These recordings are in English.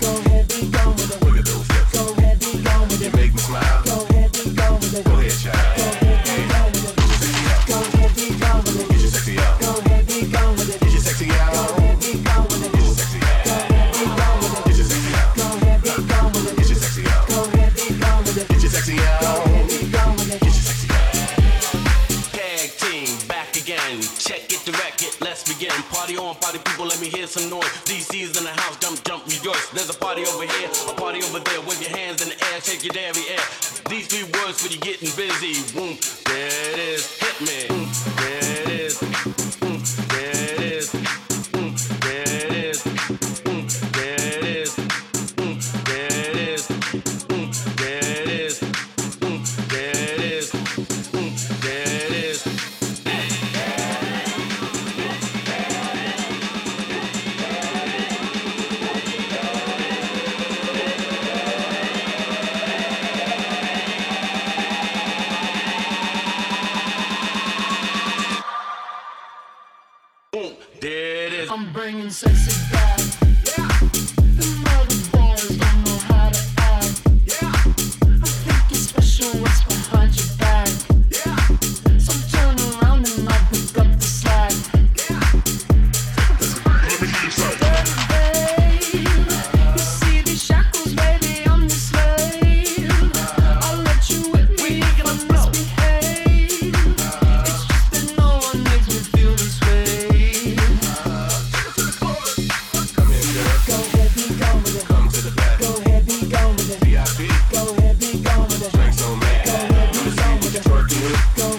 go. go.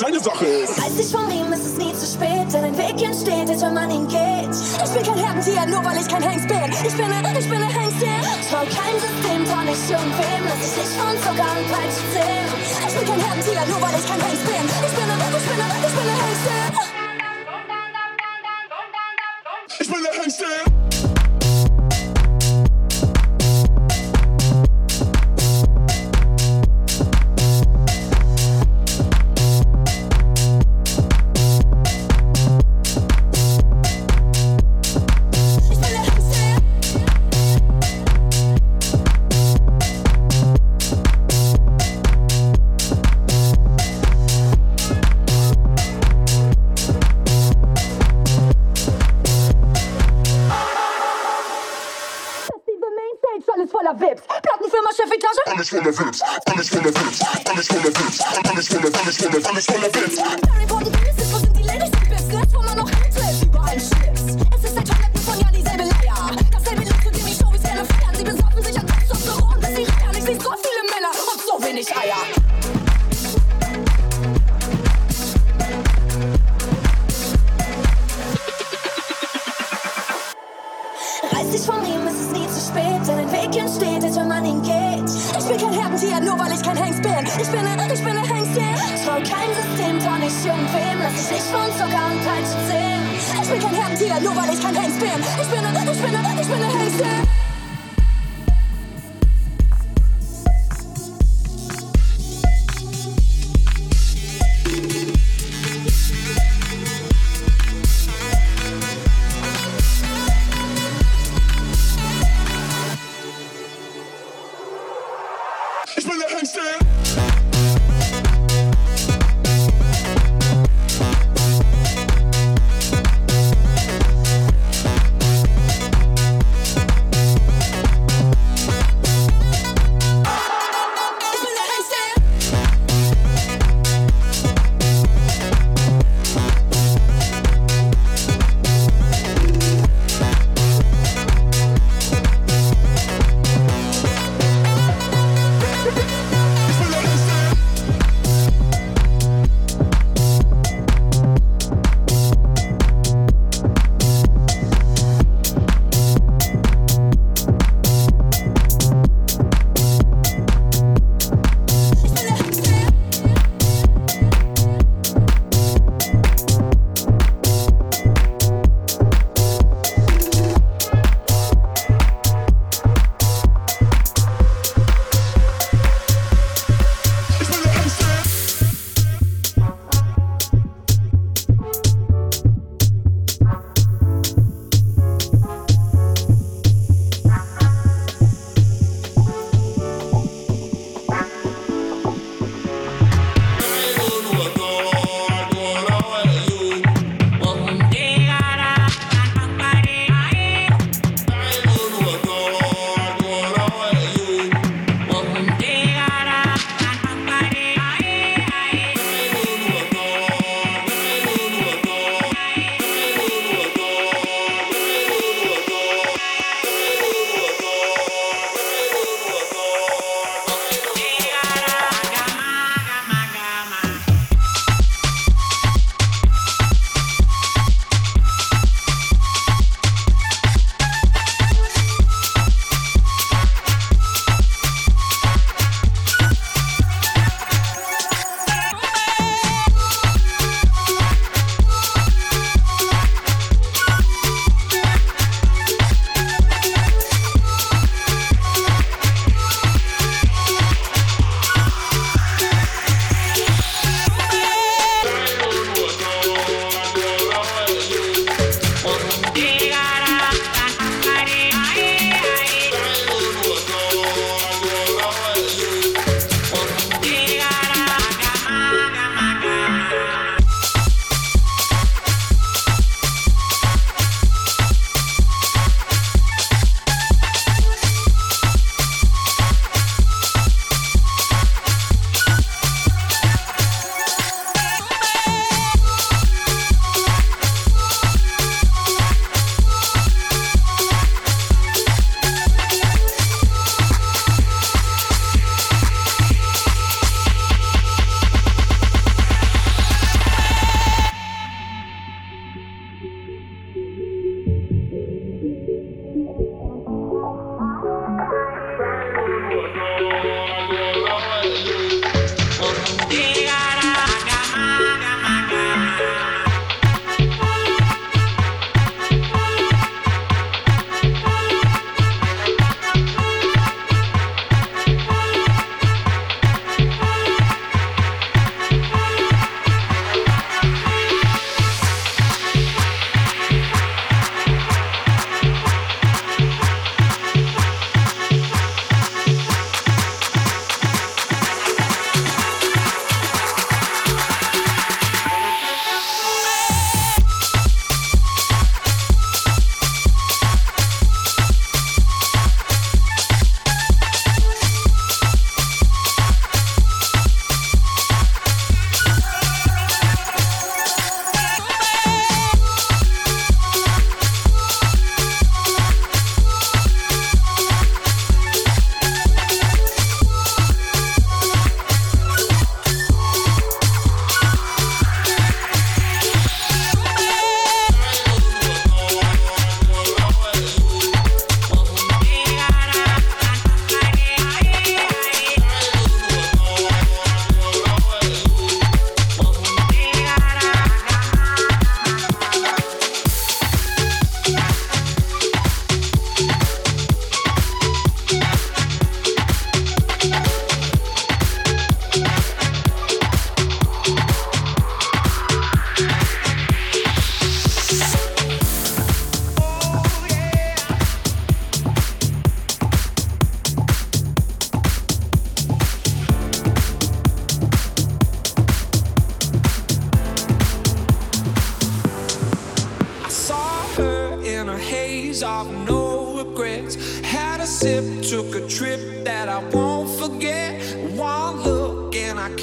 deine Sache ist. Reiß dich von ihm, ist es nie zu spät, denn ein Weg entsteht erst, wenn man ihn geht. Ich bin kein Herdentier, nur weil ich kein Hengst bin. Ich bin ein, ich bin ein Hengst, yeah. Trau kein System von nicht irgendwem, lass dich nicht von Zucker und Peitsche. Ich bin kein Herdentier, nur weil ich kein Hengst bin. Ich bin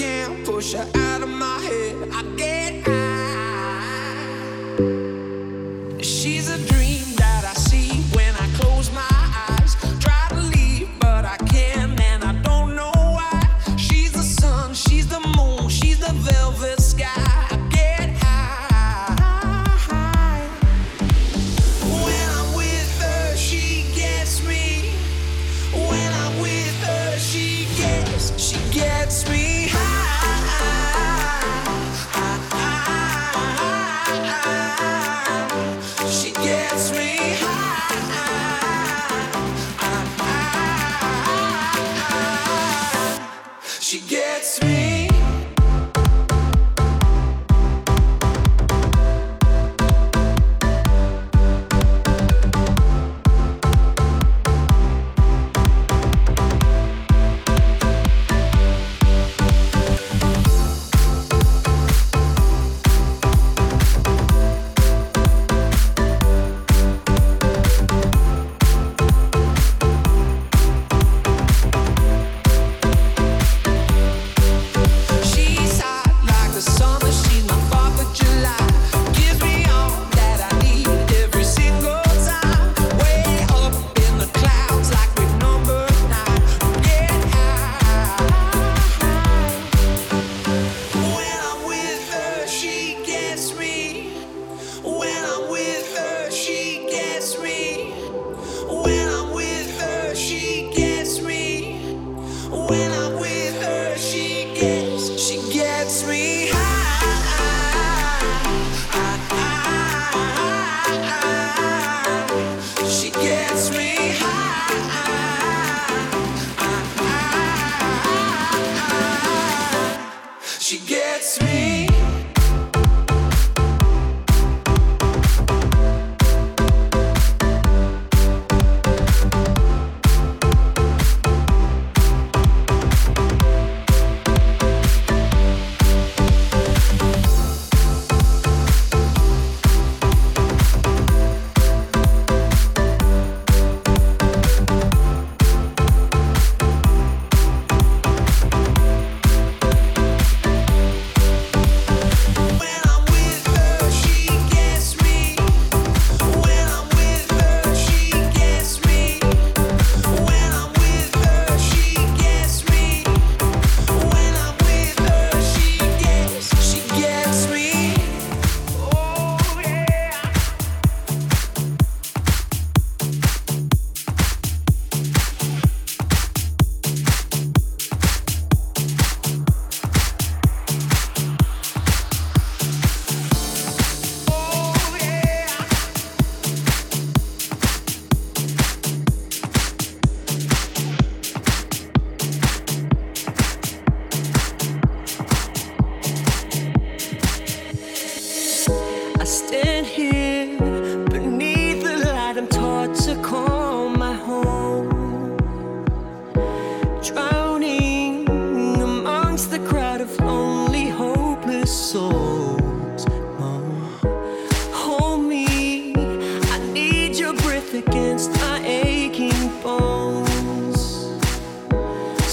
can't push her out of my head. I get out.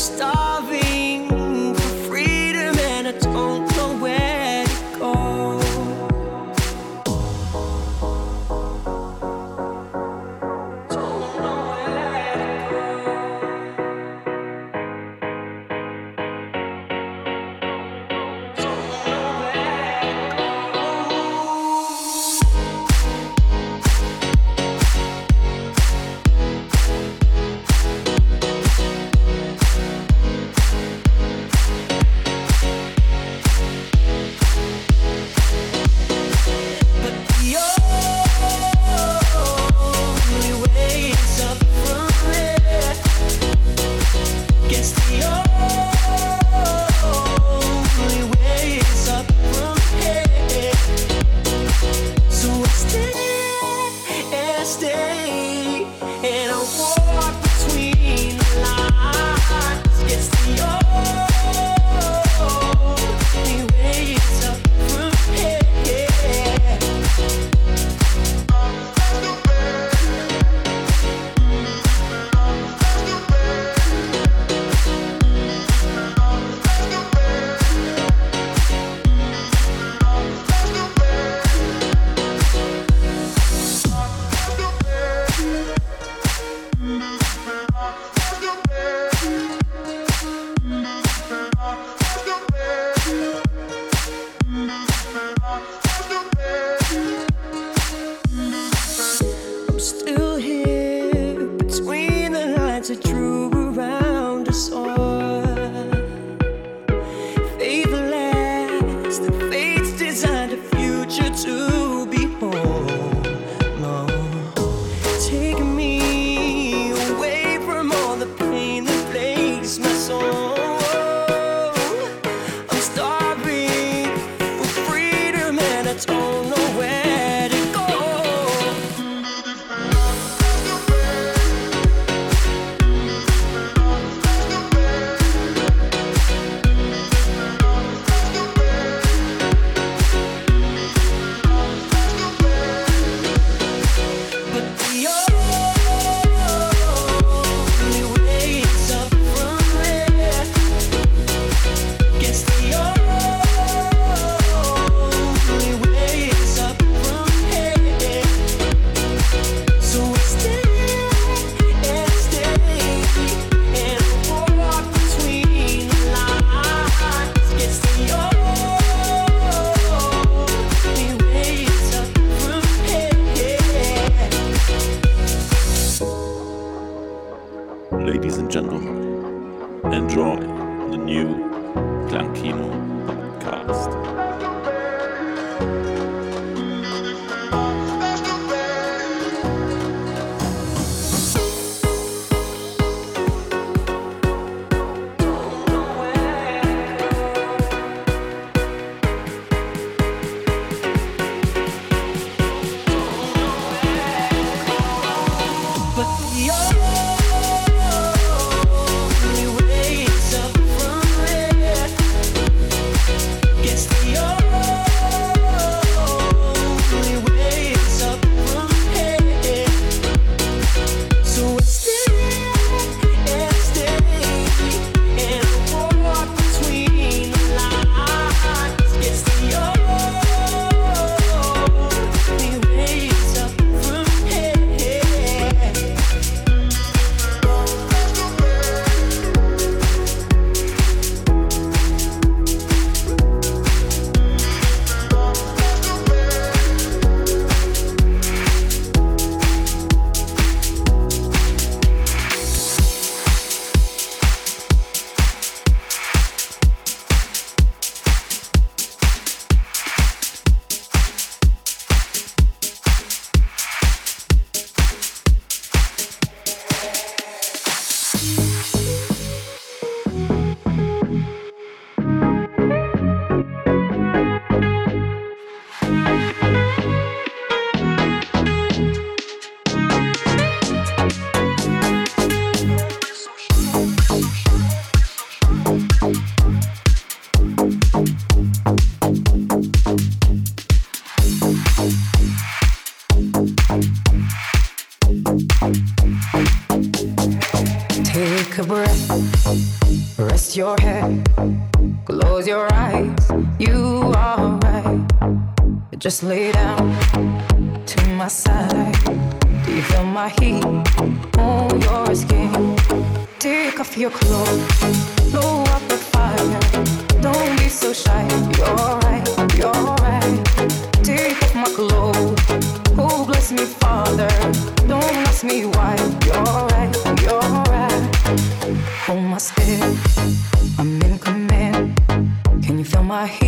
estava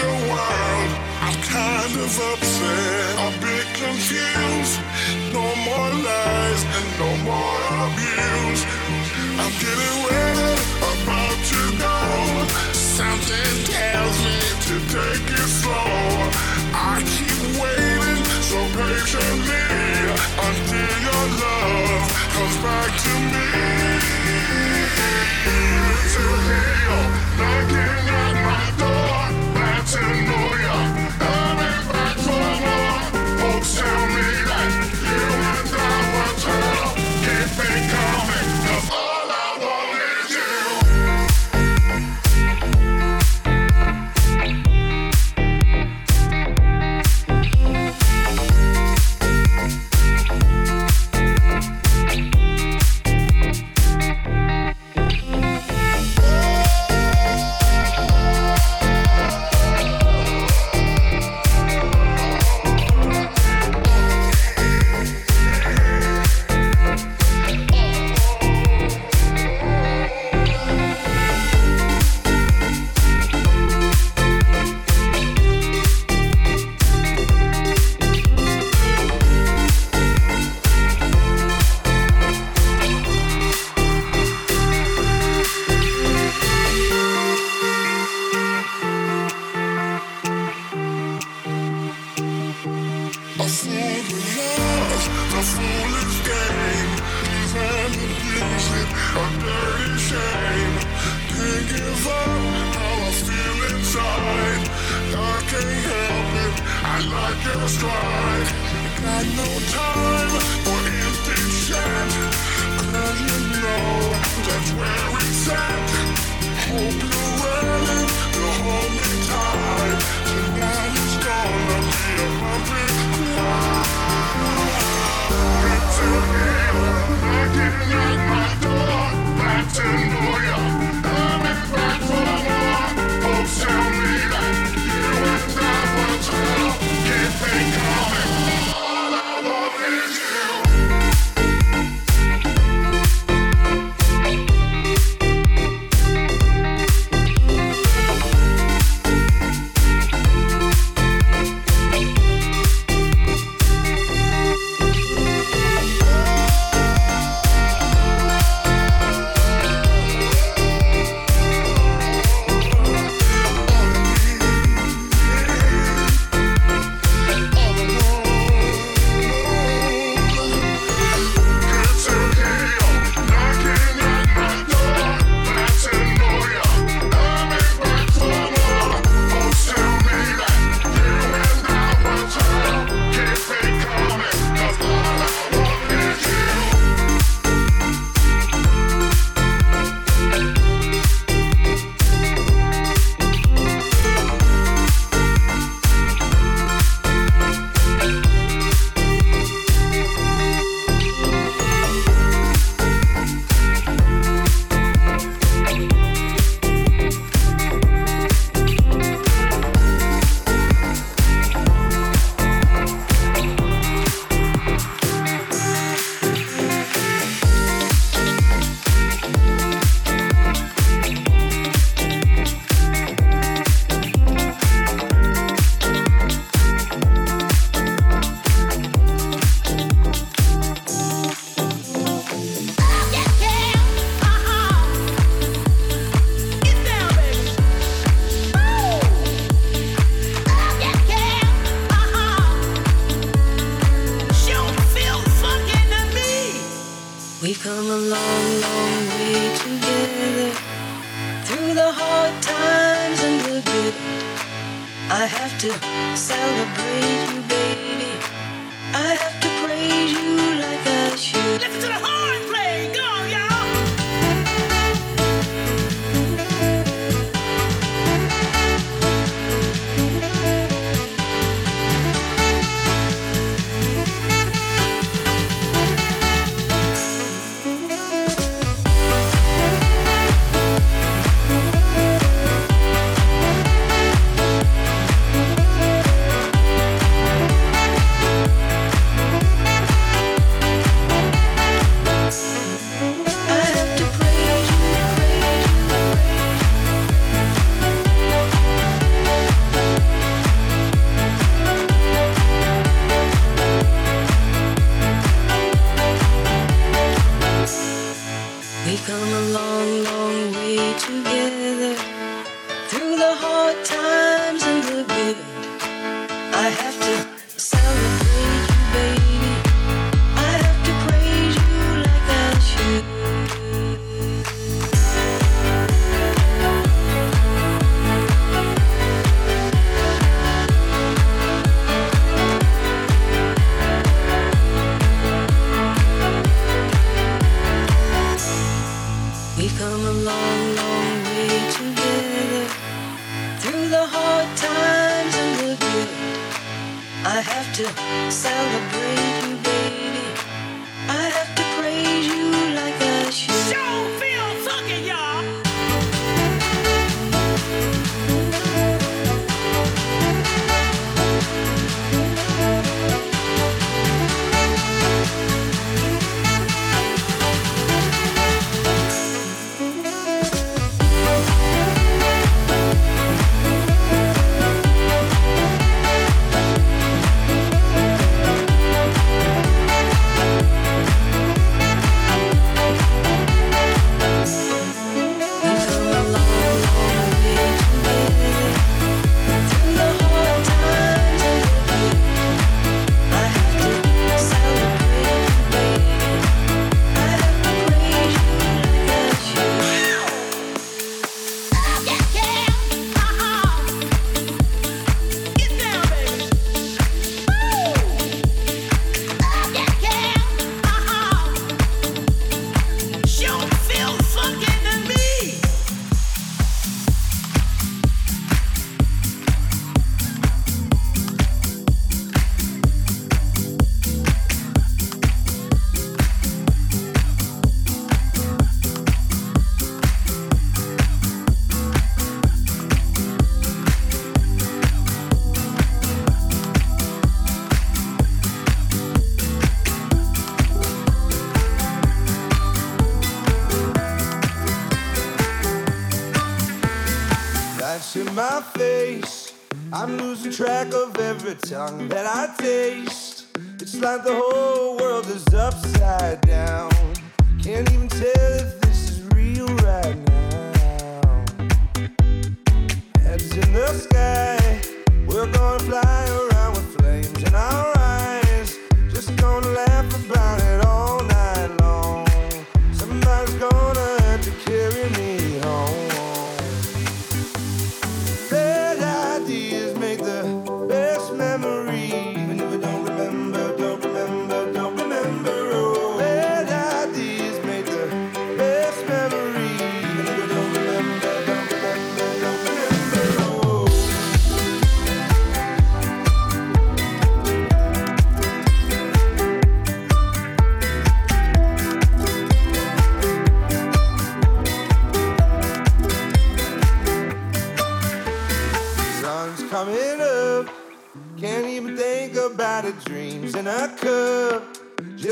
your world, I'm kind of upset, a bit confused. No more lies and no more abuse. I'm getting ready, about to go. Something tells me to take it slow. I keep waiting so patiently until your love comes back to me. To hell, knocking. to my face. I'm losing track of every tongue that I taste. It's like the whole world is upside down. Can't even tell if this is real right now. Heads in the sky, we're gonna fly around with flames and our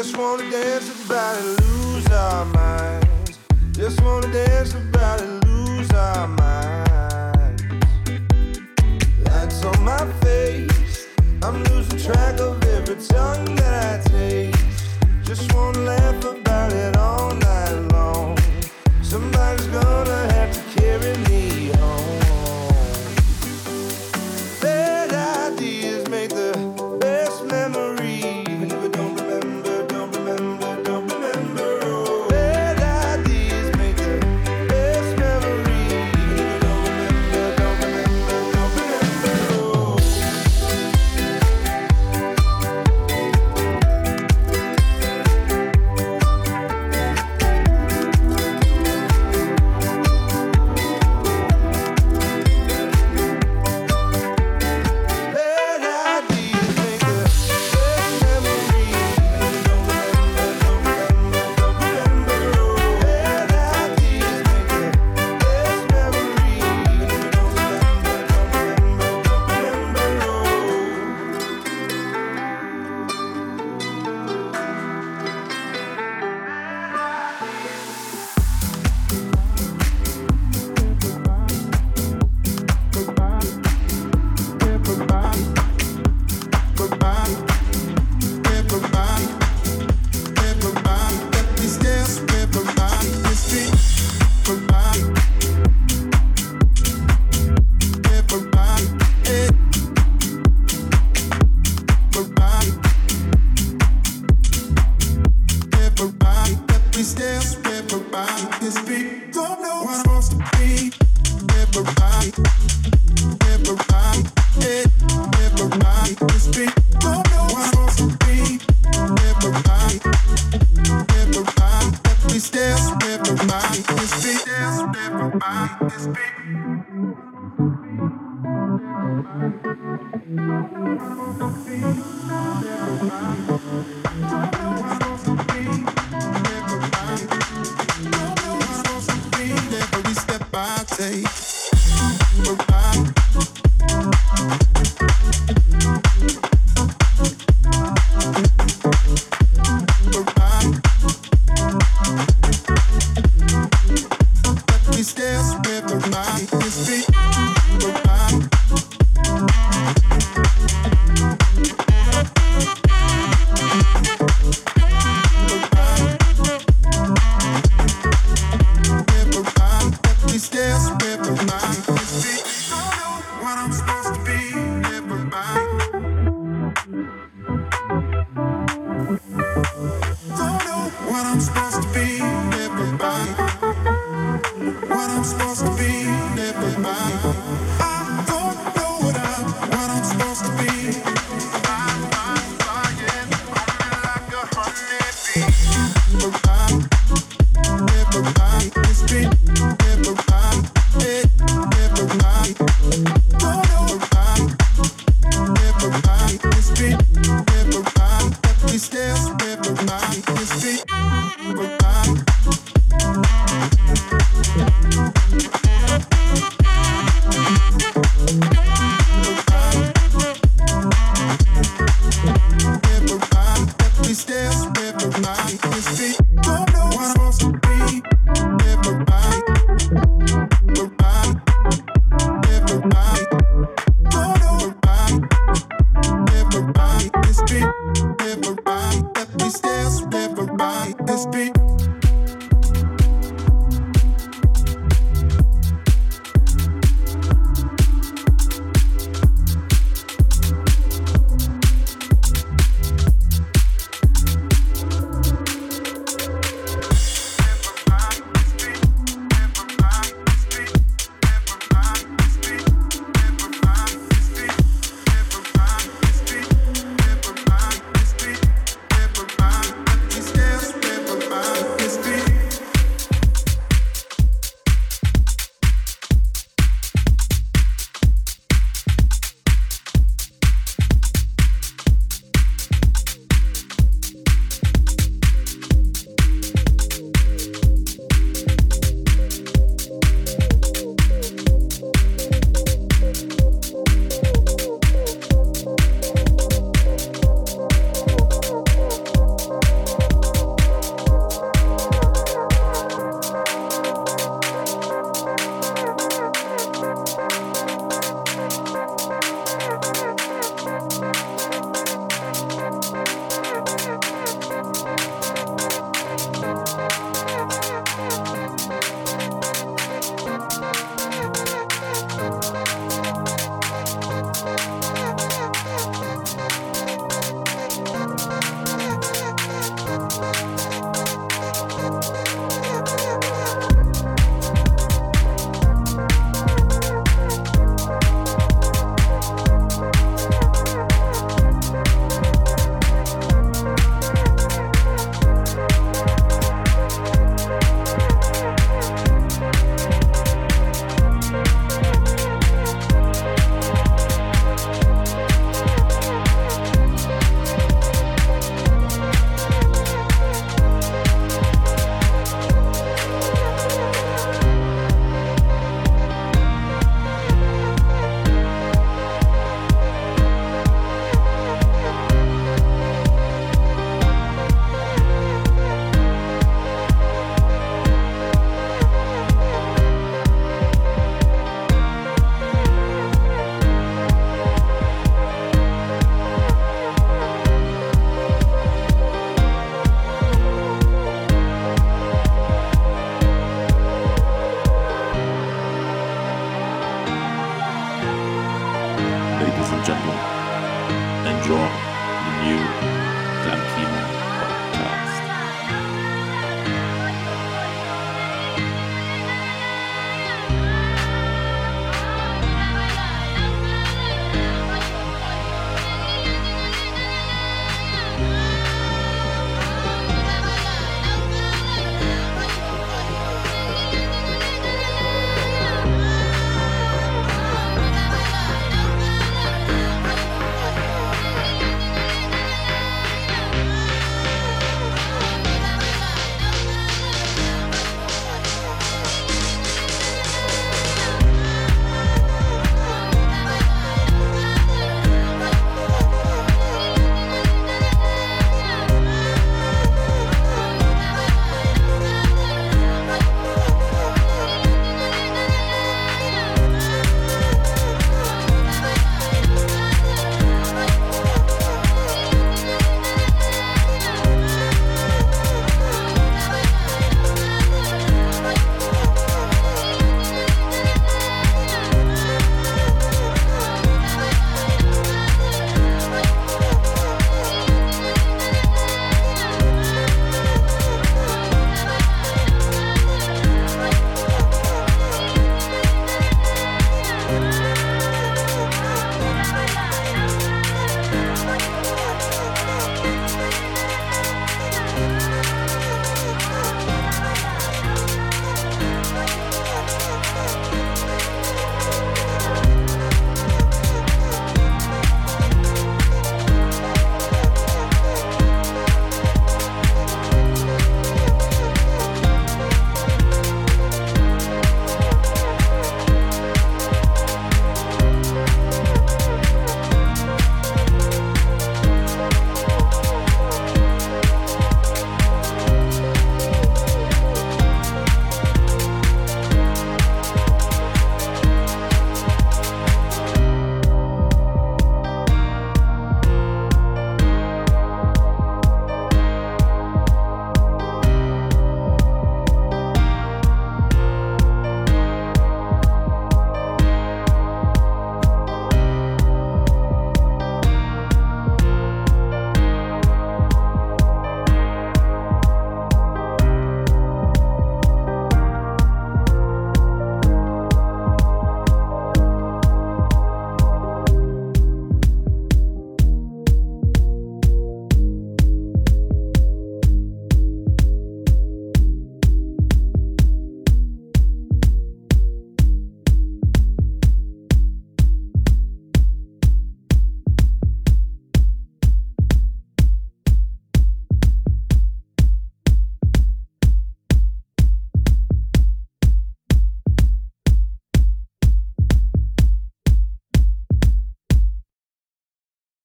Just wanna dance about it, lose our minds. Just wanna dance about it, lose our minds. Lights on my face, I'm losing track of every tongue that I taste. Just wanna laugh about it all night long. Somebody's gonna have to carry me.